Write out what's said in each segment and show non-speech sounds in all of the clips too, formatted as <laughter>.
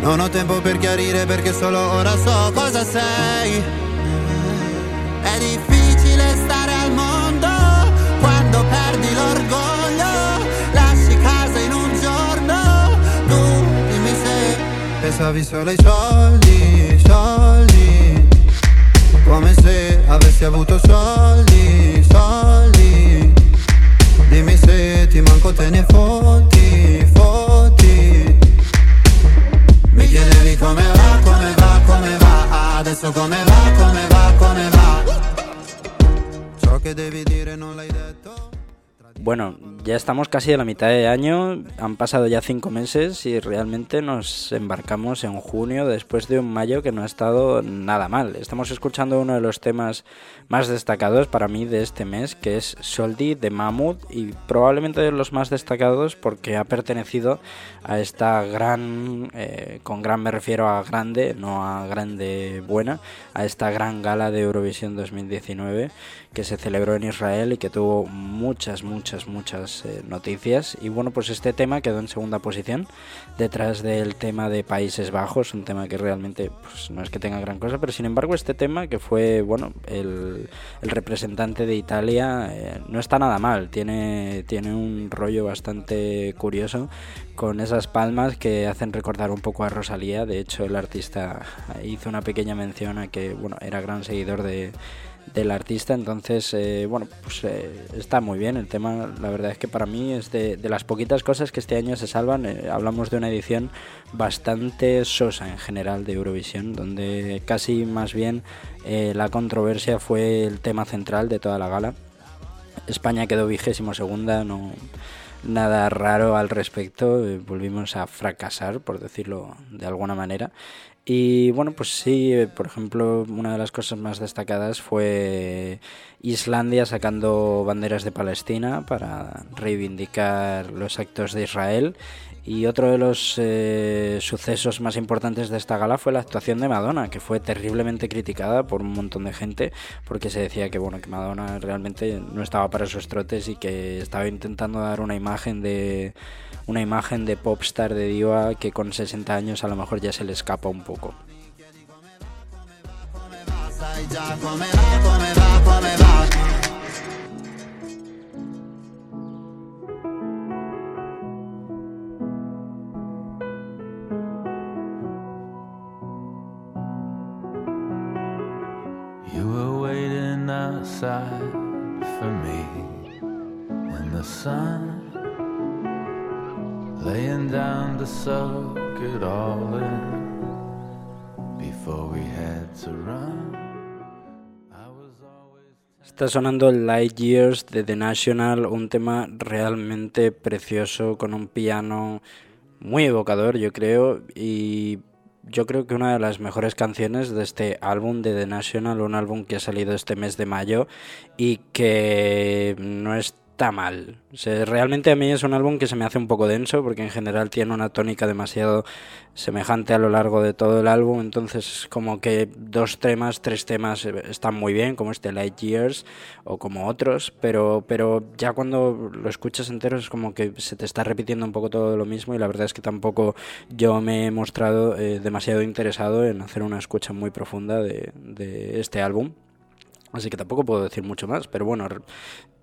non ho tempo per chiarire perché solo ora so cosa sei. È difficile stare al mondo quando perdi l'orgoglio. Lasci casa in un giorno, tu dimmi se pensavi solo ai soldi, soldi. Come se avessi avuto soldi. Ya estamos casi a la mitad de año, han pasado ya cinco meses y realmente nos embarcamos en junio después de un mayo que no ha estado nada mal. Estamos escuchando uno de los temas más destacados para mí de este mes, que es Soldi de Mammoth y probablemente de los más destacados porque ha pertenecido a esta gran, eh, con gran me refiero a grande, no a grande buena, a esta gran gala de Eurovisión 2019 que se celebró en Israel y que tuvo muchas, muchas, muchas eh, noticias. Y bueno, pues este tema quedó en segunda posición, detrás del tema de Países Bajos, un tema que realmente pues, no es que tenga gran cosa, pero sin embargo este tema que fue, bueno, el, representante de Italia eh, no está nada mal, tiene, tiene un rollo bastante curioso con esas palmas que hacen recordar un poco a Rosalía. De hecho, el artista hizo una pequeña mención a que, bueno, era gran seguidor de del artista. Entonces, eh, bueno, pues eh, está muy bien el tema. La verdad es que para mí es de, las poquitas cosas que este año se salvan. Eh, hablamos de una edición bastante sosa en general de Eurovisión, donde casi más bien la controversia fue el tema central de toda la gala. España quedó vigésimo segunda, no nada raro al respecto, volvimos a fracasar, por decirlo de alguna manera. Y bueno, pues sí, eh, por ejemplo, una de las cosas más destacadas fue Islandia sacando banderas de Palestina para reivindicar los actos de Israel. Y otro de los eh, sucesos más importantes de esta gala fue la actuación de Madonna, que fue terriblemente criticada por un montón de gente, porque se decía que bueno que Madonna realmente no estaba para esos trotes y que estaba intentando dar una imagen de una imagen de popstar de diva que con 60 años a lo mejor ya se le escapa un poco. Laying down to soak it all before we had to run. Está sonando Light Years de The National, un tema realmente precioso con un piano muy evocador, yo creo, y yo creo que una de las mejores canciones de este álbum de The National, un álbum que ha salido este mes de mayo y que no está mal. O realmente a mí es un álbum que se me hace un poco denso porque en general tiene una tónica demasiado semejante a lo largo de todo el álbum, entonces como que dos temas, tres temas eh, están muy bien, como este Light Years o como otros, pero, pero ya cuando lo escuchas entero es como que se te está repitiendo un poco todo lo mismo y la verdad es que tampoco yo me he mostrado eh, demasiado interesado en hacer una escucha muy profunda de, de este álbum. Así que tampoco puedo decir mucho más, pero bueno,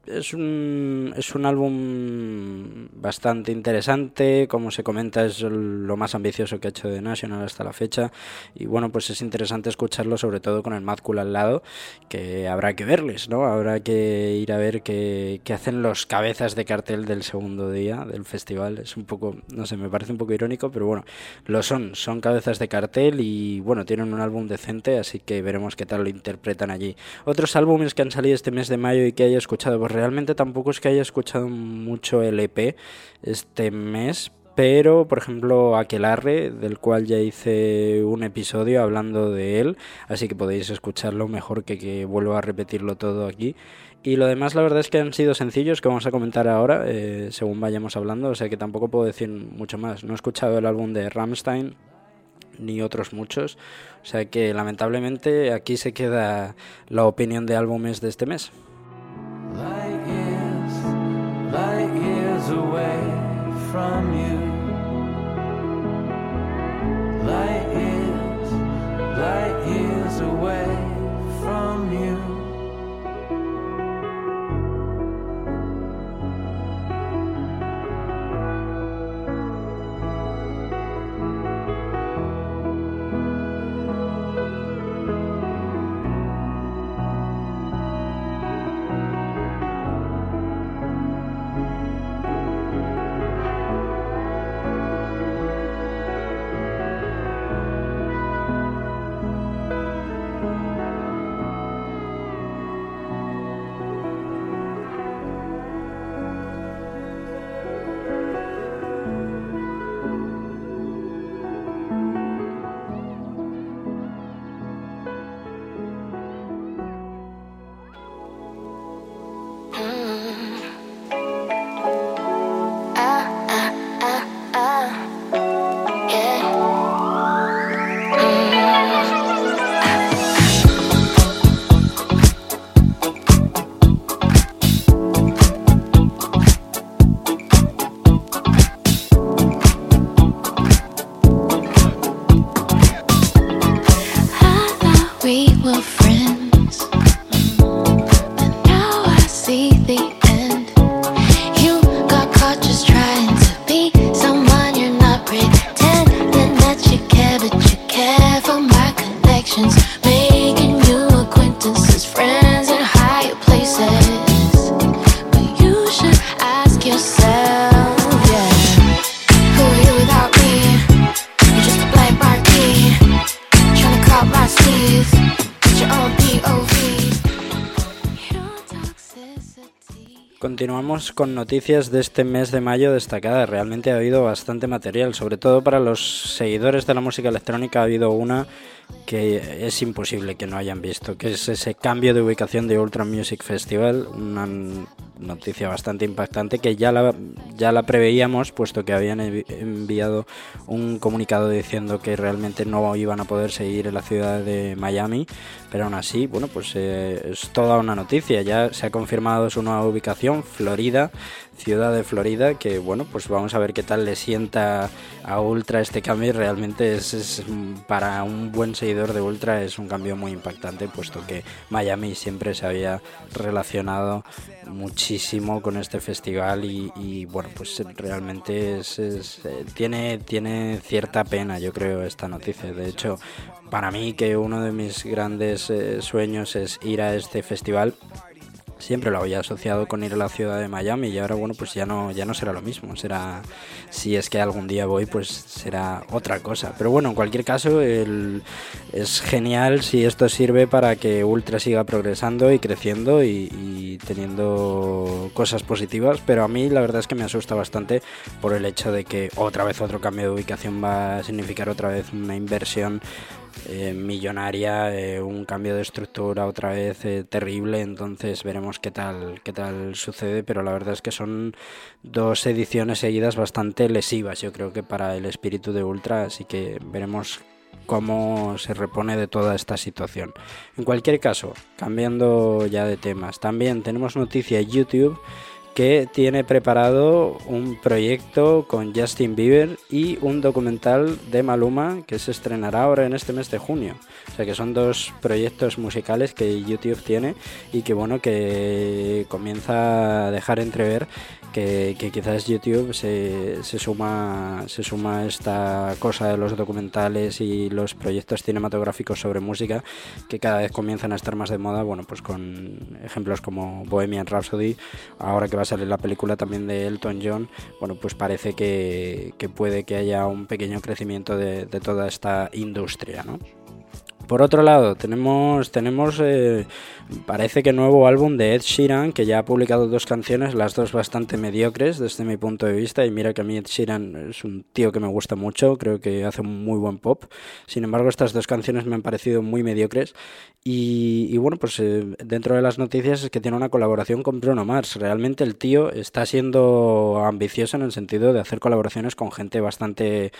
es un, es un álbum bastante interesante, como se comenta es lo más ambicioso que ha hecho The National hasta la fecha y bueno pues es interesante escucharlo sobre todo con el Mad al lado que habrá que verles, ¿no? Habrá que ir a ver qué, qué hacen los cabezas de cartel del segundo día del festival, es un poco, no sé, me parece un poco irónico pero bueno, lo son, son cabezas de cartel y bueno, tienen un álbum decente así que veremos qué tal lo interpretan allí. Otros álbumes que han salido este mes de mayo y que haya escuchado pues realmente tampoco es que haya escuchado mucho el EP este mes, pero por ejemplo Aquelarre, del cual ya hice un episodio hablando de él, así que podéis escucharlo mejor que que vuelva a repetirlo todo aquí. Y lo demás, la verdad es que han sido sencillos, que vamos a comentar ahora, eh, según vayamos hablando, o sea que tampoco puedo decir mucho más. No he escuchado el álbum de Rammstein, ni otros muchos, o sea que lamentablemente aquí se queda la opinión de álbumes de este mes. from you. Continuamos con noticias de este mes de mayo destacadas. Realmente ha habido bastante material, sobre todo para los seguidores de la música electrónica ha habido una que es imposible que no hayan visto, que es ese cambio de ubicación de Ultra Music Festival, una noticia bastante impactante que ya la, ya la preveíamos, puesto que habían enviado un comunicado diciendo que realmente no iban a poder seguir en la ciudad de Miami, pero aún así, bueno, pues eh, es toda una noticia, ya se ha confirmado su nueva ubicación, Florida, ciudad de Florida, que bueno, pues vamos a ver qué tal le sienta a Ultra este cambio. Realmente es, para un buen seguidor de Ultra es un cambio muy impactante, puesto que Miami siempre se había relacionado muchísimo con este festival y, bueno, pues realmente es, tiene, tiene cierta pena, yo creo, esta noticia. De hecho, para mí que uno de mis grandes eh, sueños es ir a este festival siempre lo había asociado con ir a la ciudad de Miami y ahora bueno pues ya no ya no será lo mismo. Será si es que algún día voy pues será otra cosa. Pero bueno en cualquier caso es genial si esto sirve para que Ultra siga progresando y creciendo y, y, teniendo cosas positivas. Pero a mí la verdad es que me asusta bastante por el hecho de que otra vez otro cambio de ubicación va a significar otra vez una inversión eh, millonaria, eh, un cambio de estructura otra vez eh, terrible, entonces veremos qué tal, qué tal sucede, pero la verdad es que son dos ediciones seguidas bastante lesivas, yo creo que para el espíritu de Ultra, así que veremos cómo se repone de toda esta situación. En cualquier caso, cambiando ya de temas, también tenemos noticia YouTube que tiene preparado un proyecto con Justin Bieber y un documental de Maluma que se estrenará ahora en este mes de junio. O sea que son dos proyectos musicales que YouTube tiene y que bueno que comienza a dejar entrever que, quizás YouTube se, se, suma se suma esta cosa de los documentales y los proyectos cinematográficos sobre música que cada vez comienzan a estar más de moda, bueno, pues con ejemplos como Bohemian Rhapsody, ahora que va a salir la película también de Elton John, bueno, pues parece que, puede que haya un pequeño crecimiento de, de toda esta industria, ¿no? Por otro lado, tenemos, tenemos eh, parece que nuevo álbum de Ed Sheeran, que ya ha publicado dos canciones, las dos bastante mediocres desde mi punto de vista. Y mira que a mí Ed Sheeran es un tío que me gusta mucho, creo que hace un muy buen pop. Sin embargo, estas dos canciones me han parecido muy mediocres. Y, bueno, pues eh, dentro de las noticias es que tiene una colaboración con Bruno Mars. Realmente el tío está siendo ambicioso en el sentido de hacer colaboraciones con gente bastante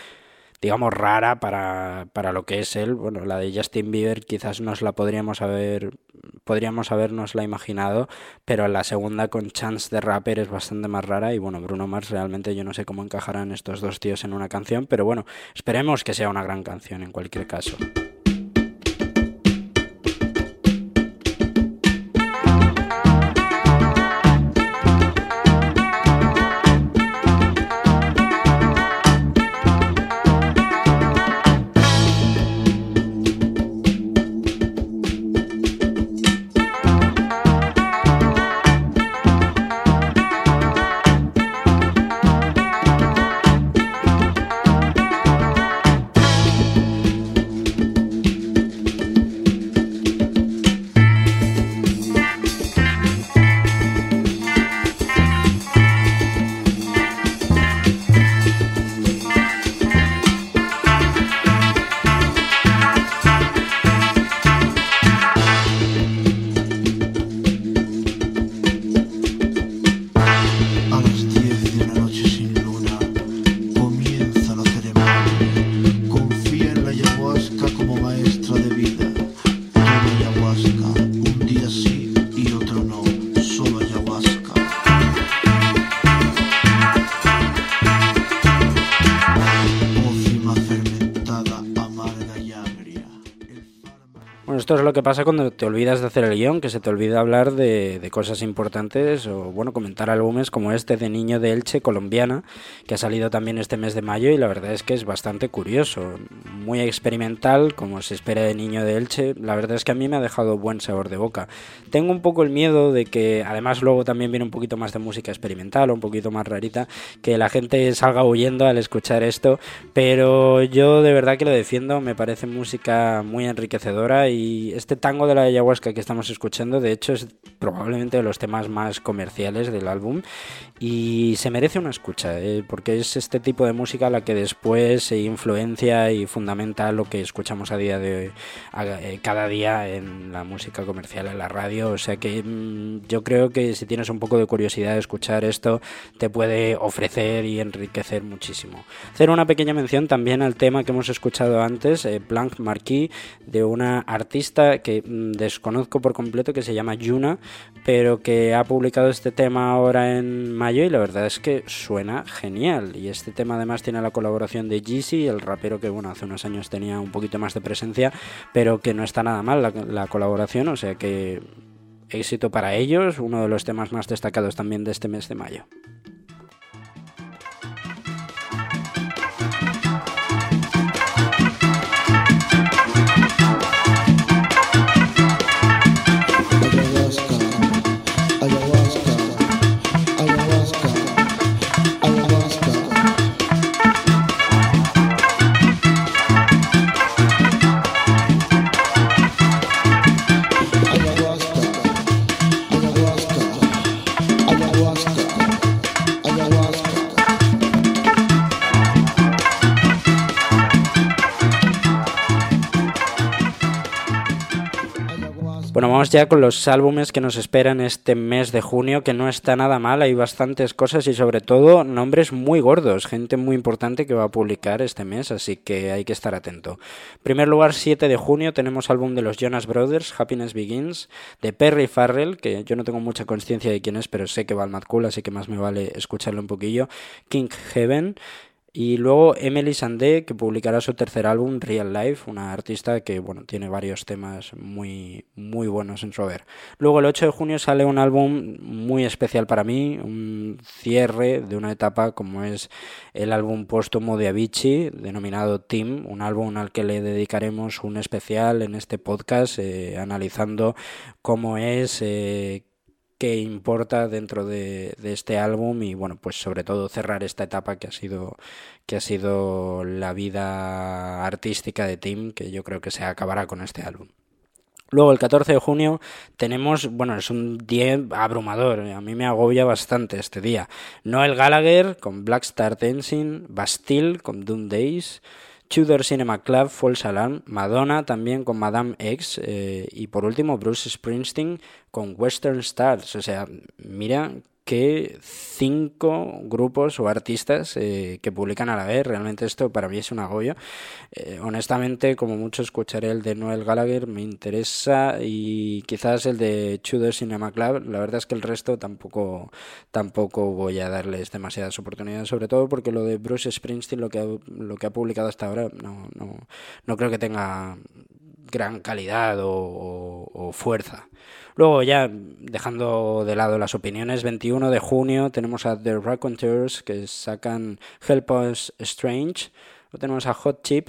digamos, rara para, para lo que es él. Bueno, la de Justin Bieber quizás nos la podríamos haber, podríamos habernos la imaginado, pero la segunda con Chance de Rapper es bastante más rara y bueno, Bruno Mars realmente yo no sé cómo encajarán estos dos tíos en una canción, pero bueno, esperemos que sea una gran canción en cualquier caso. Que pasa cuando te olvidas de hacer el guion, que se te olvida hablar de, cosas importantes o, bueno, comentar álbumes como este de Niño de Elche, colombiana, que ha salido también este mes de mayo y la verdad es que es bastante curioso, muy experimental, como se espera de Niño de Elche. La verdad es que a mí me ha dejado buen sabor de boca. Tengo un poco el miedo de que, además, luego también viene un poquito más de música experimental, un poquito más rarita, que la gente salga huyendo al escuchar esto, pero yo de verdad que lo defiendo, me parece música muy enriquecedora y este tango de la ayahuasca que estamos escuchando, de hecho, es probablemente de los temas más comerciales del álbum y se merece una escucha, eh, porque es este tipo de música la que después se influencia y fundamenta lo que escuchamos a día de eh, cada día en la música comercial, en la radio. O sea que mm, yo creo que si tienes un poco de curiosidad de escuchar esto, te puede ofrecer y enriquecer muchísimo. Hacer una pequeña mención también al tema que hemos escuchado antes, eh, Blanc Marquis, de una artista que mm, desconozco por completo que se llama Yuna, pero que ha publicado este tema ahora en mayo y la verdad es que suena genial. Y este tema además tiene la colaboración de Jeezy, el rapero que bueno hace unos años tenía un poquito más de presencia, pero que no está nada mal la, la colaboración, o sea que éxito para ellos, uno de los temas más destacados también de este mes de mayo. Ya con los álbumes que nos esperan este mes de junio, que no está nada mal, hay bastantes cosas y sobre todo nombres muy gordos, gente muy importante que va a publicar este mes, así que hay que estar atento. En primer lugar, 7 de junio tenemos álbum de los Jonas Brothers, Happiness Begins, de Perry Farrell, que yo no tengo mucha conciencia de quién es, pero sé que va al Mad Cool, así que más me vale escucharlo un poquillo. King Heaven, y luego Emily Sandé, que publicará su tercer álbum, Real Life, una artista que bueno, tiene varios temas muy, muy buenos en su haber. Luego el 8 de junio sale un álbum muy especial para mí, un cierre de una etapa como es el álbum póstumo de Avicii, denominado Team, un álbum al que le dedicaremos un especial en este podcast, eh, analizando cómo es... Eh, que importa dentro de, este álbum y bueno pues sobre todo cerrar esta etapa que ha sido que ha sido la vida artística de Tim que yo creo que se acabará con este álbum Luego el 14 de junio tenemos, bueno, es un día abrumador, a mí me agobia bastante este día. Noel Gallagher con Black Star Dancing, Bastille con Doom Days, Tudor Cinema Club, False Alarm, Madonna también con Madame X eh, y por último Bruce Springsteen con Western Stars. O sea, mira que cinco grupos o artistas eh, que publican a la vez. Realmente esto para mí es un agobio. Eh, honestamente, como mucho escucharé el de Noel Gallagher, me interesa y quizás el de Tudor Cinema Club. La verdad es que el resto tampoco, tampoco voy a darles demasiadas oportunidades, sobre todo porque lo de Bruce Springsteen, lo que ha, lo que ha publicado hasta ahora, no, no, no creo que tenga gran calidad o fuerza. Luego ya dejando de lado las opiniones, 21 de junio tenemos a The Raconteurs que sacan Help Us Strange. Luego tenemos a Hot Chip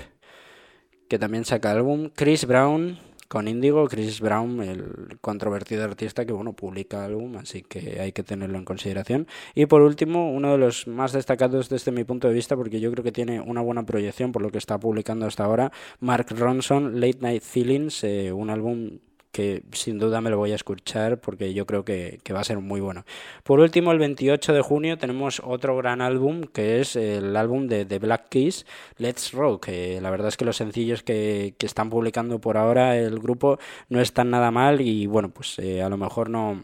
que también saca álbum. Chris Brown con Indigo, Chris Brown, el controvertido artista que bueno publica álbum, así que hay que tenerlo en consideración. Y por último, uno de los más destacados desde mi punto de vista, porque yo creo que tiene una buena proyección por lo que está publicando hasta ahora, Mark Ronson, Late Night Feelings, eh, un álbum que sin duda me lo voy a escuchar porque yo creo que, va a ser muy bueno. Por último, el 28 de junio tenemos otro gran álbum que es el álbum de The Black Keys, Let's Rock. la verdad es que los sencillos que, están publicando por ahora el grupo no están nada mal y bueno, pues eh, a lo mejor no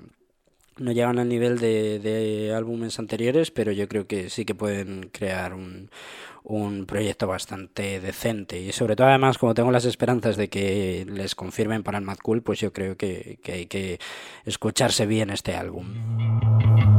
no llegan al nivel de, de, álbumes anteriores, pero yo creo que sí que pueden crear un, un proyecto bastante decente y sobre todo además como tengo las esperanzas de que les confirmen para el Mad Cool pues yo creo que, que hay que escucharse bien este álbum.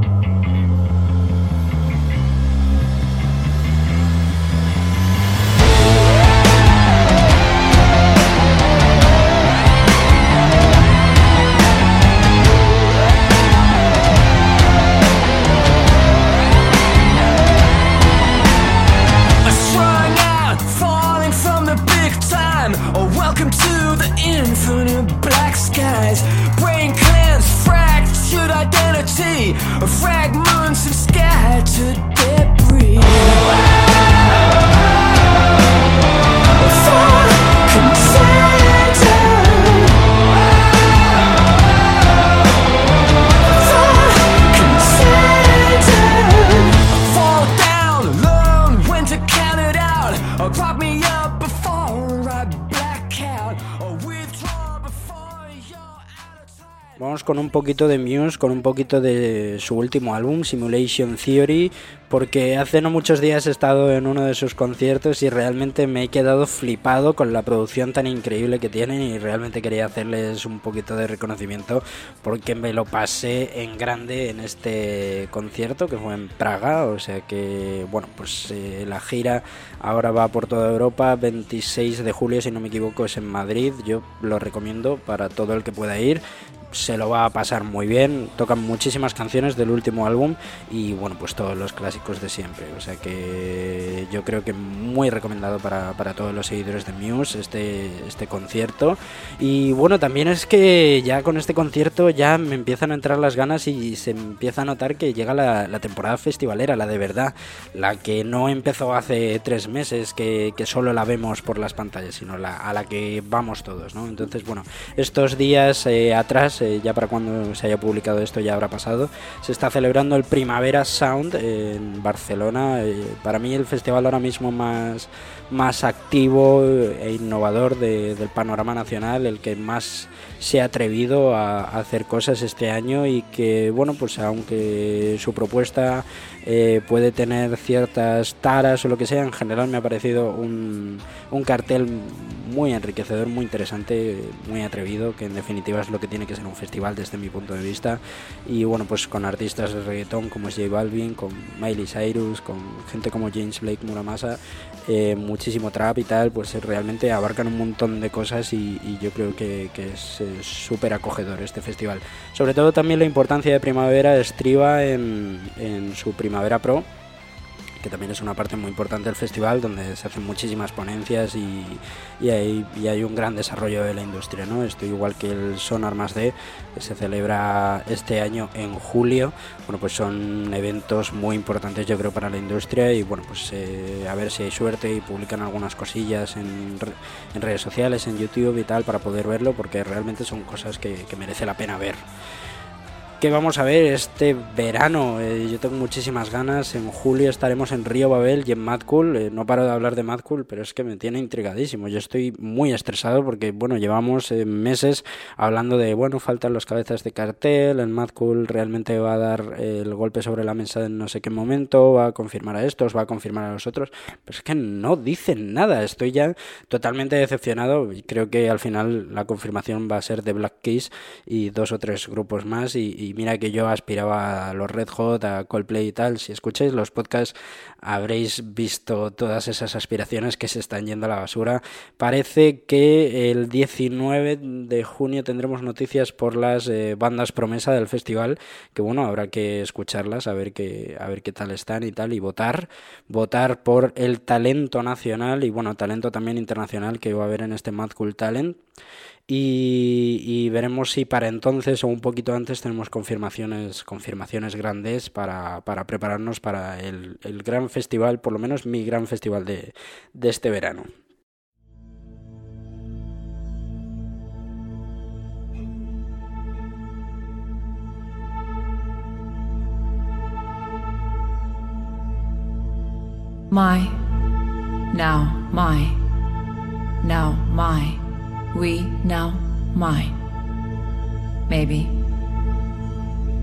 Poquito de Muse, con un poquito de su último álbum, Simulation Theory, porque hace no muchos días he estado en uno de sus conciertos y realmente me he quedado flipado con la producción tan increíble que tienen y realmente quería hacerles un poquito de reconocimiento porque me lo pasé en grande en este concierto que fue en Praga, o sea que bueno, pues eh, la gira ahora va por toda Europa, 26 de julio si no me equivoco es en Madrid, yo lo recomiendo para todo el que pueda ir se lo va a pasar muy bien. Tocan muchísimas canciones del último álbum y bueno, pues todos los clásicos de siempre. O sea que yo creo que muy recomendado para, para todos los seguidores de Muse este, este concierto. Y bueno, también es que ya con este concierto ya me empiezan a entrar las ganas y se empieza a notar que llega la, temporada festivalera, la de verdad, la que no empezó hace tres meses, que, que solo la vemos por las pantallas, sino la, a la que vamos todos, ¿no? Entonces, bueno, estos días eh, atrás eh, ya para cuando se haya publicado esto ya habrá pasado, se está celebrando el Primavera Sound en Barcelona. Eh, para mí el festival ahora mismo más, más activo e innovador del panorama nacional, el que más se ha atrevido a, hacer cosas este año y que, bueno, pues aunque su propuesta eh, puede tener ciertas taras o lo que sea, en general me ha parecido un, un cartel muy enriquecedor, muy interesante, muy atrevido, que en definitiva es lo que tiene que ser un festival desde mi punto de vista. Y bueno, pues con artistas de reggaetón como J Balvin, con Miley Cyrus, con gente como James Blake Muramasa, eh, muchísimo trap y tal, pues realmente abarcan un montón de cosas y, yo creo que, es súper acogedor este festival. Sobre todo también la importancia de Primavera estriba en, en su Primavera Pro que también es una parte muy importante del festival, donde se hacen muchísimas ponencias y, hay, un gran desarrollo de la industria. ¿no? Esto igual que el Sonar Más D, que se celebra este año en julio, bueno, pues son eventos muy importantes yo creo para la industria y bueno, pues eh, a ver si hay suerte y publican algunas cosillas en, en, redes sociales, en YouTube y tal, para poder verlo, porque realmente son cosas que merece la pena ver vamos a ver este verano. Eh, yo tengo muchísimas ganas. En julio estaremos en Río Babel y en Mad Cool. Eh, no paro de hablar de Mad Cool, pero es que me tiene intrigadísimo. Yo estoy muy estresado porque, bueno, llevamos eh, meses hablando de, bueno, faltan los cabezas de cartel. El Mad Cool realmente va a dar el golpe sobre la mesa en no sé qué momento. Va a confirmar a estos, va a confirmar a los otros. Pero es que no dicen nada. Estoy ya totalmente decepcionado. Creo que al final la confirmación va a ser de Black Keys y dos o tres grupos más. y mira que yo aspiraba a los Red Hot, a Coldplay y tal. Si escucháis los podcasts habréis visto todas esas aspiraciones que se están yendo a la basura. Parece que el 19 de junio tendremos noticias por las eh, bandas promesa del festival, que bueno, habrá que escucharlas, a ver qué, a ver qué tal están y tal, y votar, votar por el talento nacional y bueno, talento también internacional que va a haber en este Mad Cool Talent y, veremos si para entonces o un poquito antes tenemos confirmaciones, confirmaciones grandes para, para prepararnos para el, el, gran festival, por lo menos mi gran festival de, de este verano. My, now, my, now, my. We now mine. Maybe.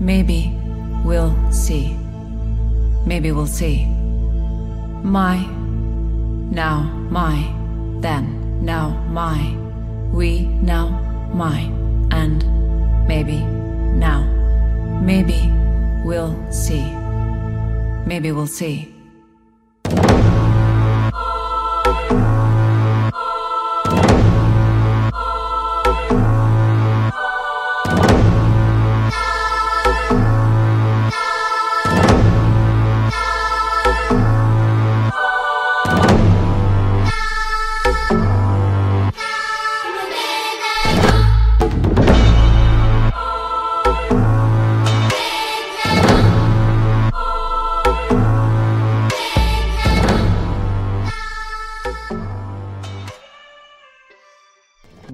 Maybe we'll see. Maybe we'll see. My, now my, then now my, we now mine, and maybe now. Maybe we'll see. Maybe we'll see.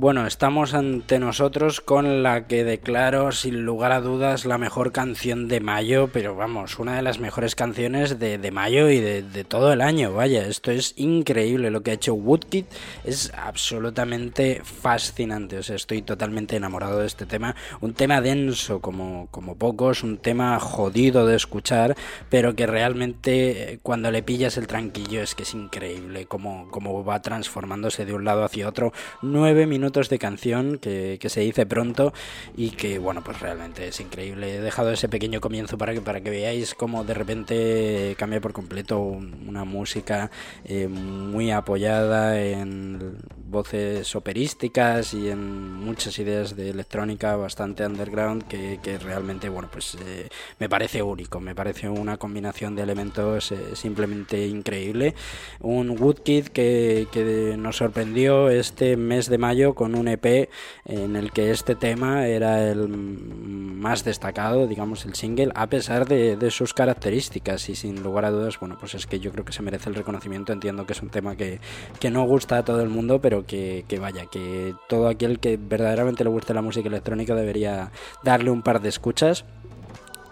Bueno, estamos ante nosotros con la que declaro sin lugar a dudas la mejor canción de mayo, pero vamos, una de las mejores canciones de, de mayo y de, todo el año. Vaya, esto es increíble lo que ha hecho Woodkid, es absolutamente fascinante. O sea, estoy totalmente enamorado de este tema. Un tema denso como, como pocos, un tema jodido de escuchar, pero que realmente eh, cuando le pillas el tranquillo es que es increíble cómo, cómo va transformándose de un lado hacia otro. Nueve minutos de canción que, se dice pronto y que, bueno, pues realmente es increíble. He dejado ese pequeño comienzo para que, para que veáis cómo de repente cambia por completo una música eh, muy apoyada en voces operísticas y en muchas ideas de electrónica bastante underground que, realmente, bueno, pues eh, me parece único, me parece una combinación de elementos eh, simplemente increíble. Un Woodkid que, que nos sorprendió este mes de mayo con un EP en el que este tema era el más destacado, digamos, el single, a pesar de, sus características y sin lugar a dudas, bueno, pues es que yo creo que se merece el reconocimiento, entiendo que es un tema que, que no gusta a todo el mundo, pero que, que vaya, que todo aquel que verdaderamente le guste la música electrónica debería darle un par de escuchas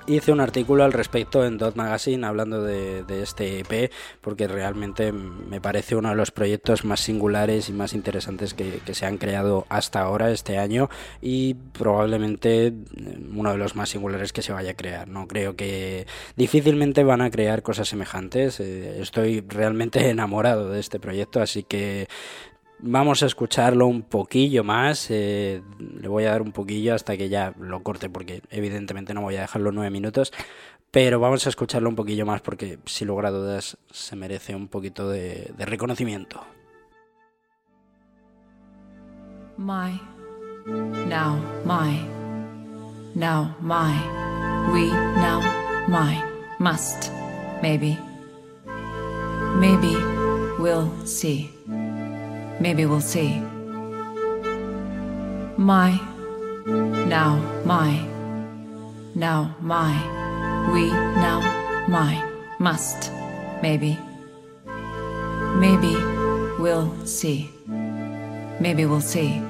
hice un artículo al respecto en Dot Magazine hablando de, este EP porque realmente me parece uno de los proyectos más singulares y más interesantes que, se han creado hasta ahora este año y probablemente mm, uno de los más singulares que se vaya a crear. No creo que difícilmente van a crear cosas semejantes. Eh, estoy realmente <laughs> enamorado de este proyecto, así que Vamos a escucharlo un poquillo más. Eh, le voy a dar un poquillo hasta que ya lo corte, porque evidentemente no voy a dejarlo nueve minutos. Pero vamos a escucharlo un poquillo más porque, sin lugar a dudas, se merece un poquito de, de reconocimiento. My, now, my, now, my, we, now, my, must, maybe, Maybe we'll see. Maybe we'll see. My, now my, now my, we now my, must, maybe. Maybe we'll see. Maybe we'll see.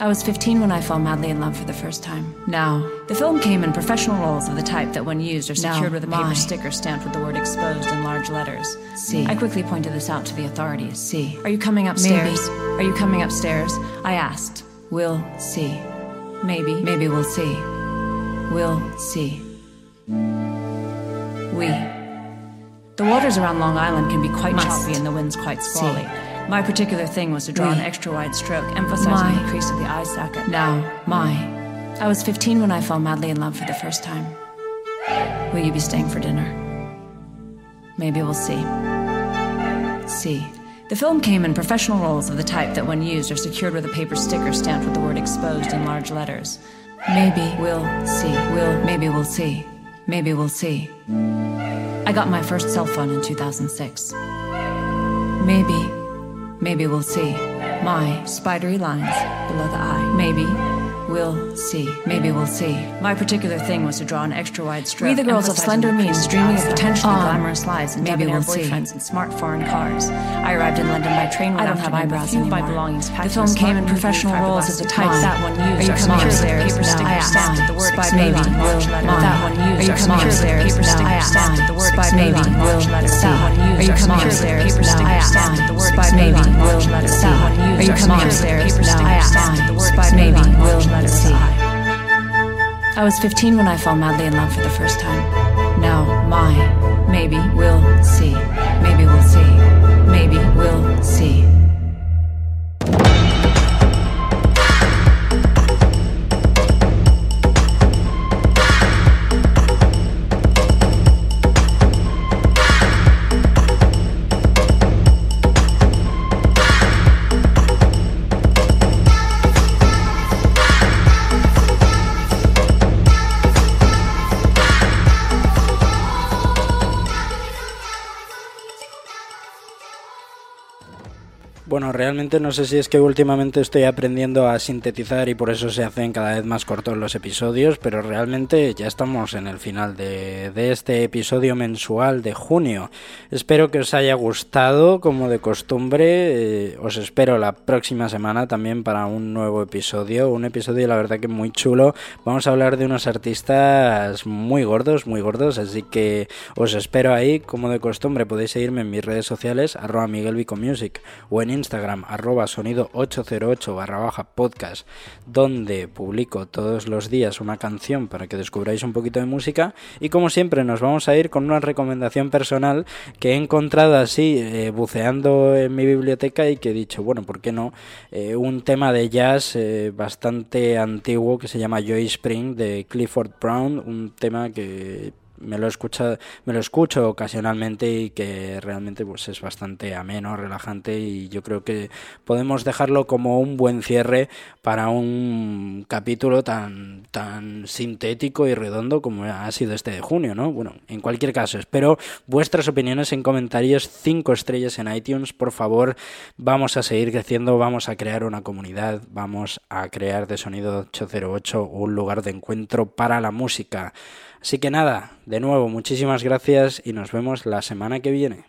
I was 15 when I fell madly in love for the first time. Now, the film came in professional rolls of the type that, when used, are secured Now, with a my. paper sticker stamped with the word exposed in large letters. See. I quickly pointed this out to the authorities. See. Are you coming upstairs? Maybe. Are you coming upstairs? I asked. We'll see. Maybe. Maybe we'll see. We'll see. We. The waters around Long Island can be quite Must. choppy and the winds quite squally. See. My particular thing was to draw an extra wide stroke, emphasizing My. the crease of the eye socket. Now, my. I was 15 when I fell madly in love for the first time. Will you be staying for dinner? Maybe we'll see. See. The film came in professional rolls of the type that, when used, are secured with a paper sticker stamped with the word exposed in large letters. Maybe we'll see. We'll. Maybe we'll see. Maybe we'll see. I got my first cell phone in 2006. Maybe. Maybe we'll see. My spidery lines below the eye. Maybe We'll see. Maybe we'll see. My particular thing was to draw an extra wide stroke. We the girls of slender means dreaming of potentially um, glamorous lives and maybe we'll boyfriends see. and smart foreign cars. I arrived in London by train one I don't have eyebrows anymore. My belongings packed the film came in professional roles as a type that one used. Are you coming here? There is paper sticker stamped the word by baby. That one used. Are you coming here? There is paper sticker stamped the word by letters. That one used. Are you coming here? There is paper sticker stamped the word by letters. That one used. Are you coming here? There is paper sticker stamped the word Spy exposed baby. in large Will. See. I. I was 15 when I fell madly in love for the first time. Now, my. Maybe We'll see. Maybe we'll see. Maybe we'll see. Bueno, realmente no sé si es que últimamente estoy aprendiendo a sintetizar y por eso se hacen cada vez más cortos los episodios, pero realmente ya estamos en el final de, de este episodio mensual de junio. Espero que os haya gustado, como de costumbre. eh, os espero la próxima semana también para un nuevo episodio, un episodio la verdad que muy chulo. Vamos a hablar de unos artistas muy gordos, muy gordos, así que os espero ahí, como de costumbre. Podéis seguirme en mis redes sociales, arroba o en Instagram, arroba sonido 808 barra baja podcast, donde publico todos los días una canción para que descubráis un poquito de música. Y como siempre, nos vamos a ir con una recomendación personal que he encontrado así, eh, buceando en mi biblioteca y que he dicho, bueno, ¿por qué no? Eh, un tema de jazz eh, bastante antiguo que se llama Joy Spring de Clifford Brown, un tema que me lo escucha, me lo escucho ocasionalmente y que realmente pues es bastante ameno, relajante y yo creo que podemos dejarlo como un buen cierre para un capítulo tan tan sintético y redondo como ha sido este de junio, ¿no? Bueno, en cualquier caso, espero vuestras opiniones en comentarios, cinco estrellas en iTunes, por favor, vamos a seguir creciendo, vamos a crear una comunidad, vamos a crear de Sonido 808 un lugar de encuentro para la música. Así que nada, de nuevo, muchísimas gracias y nos vemos la semana que viene.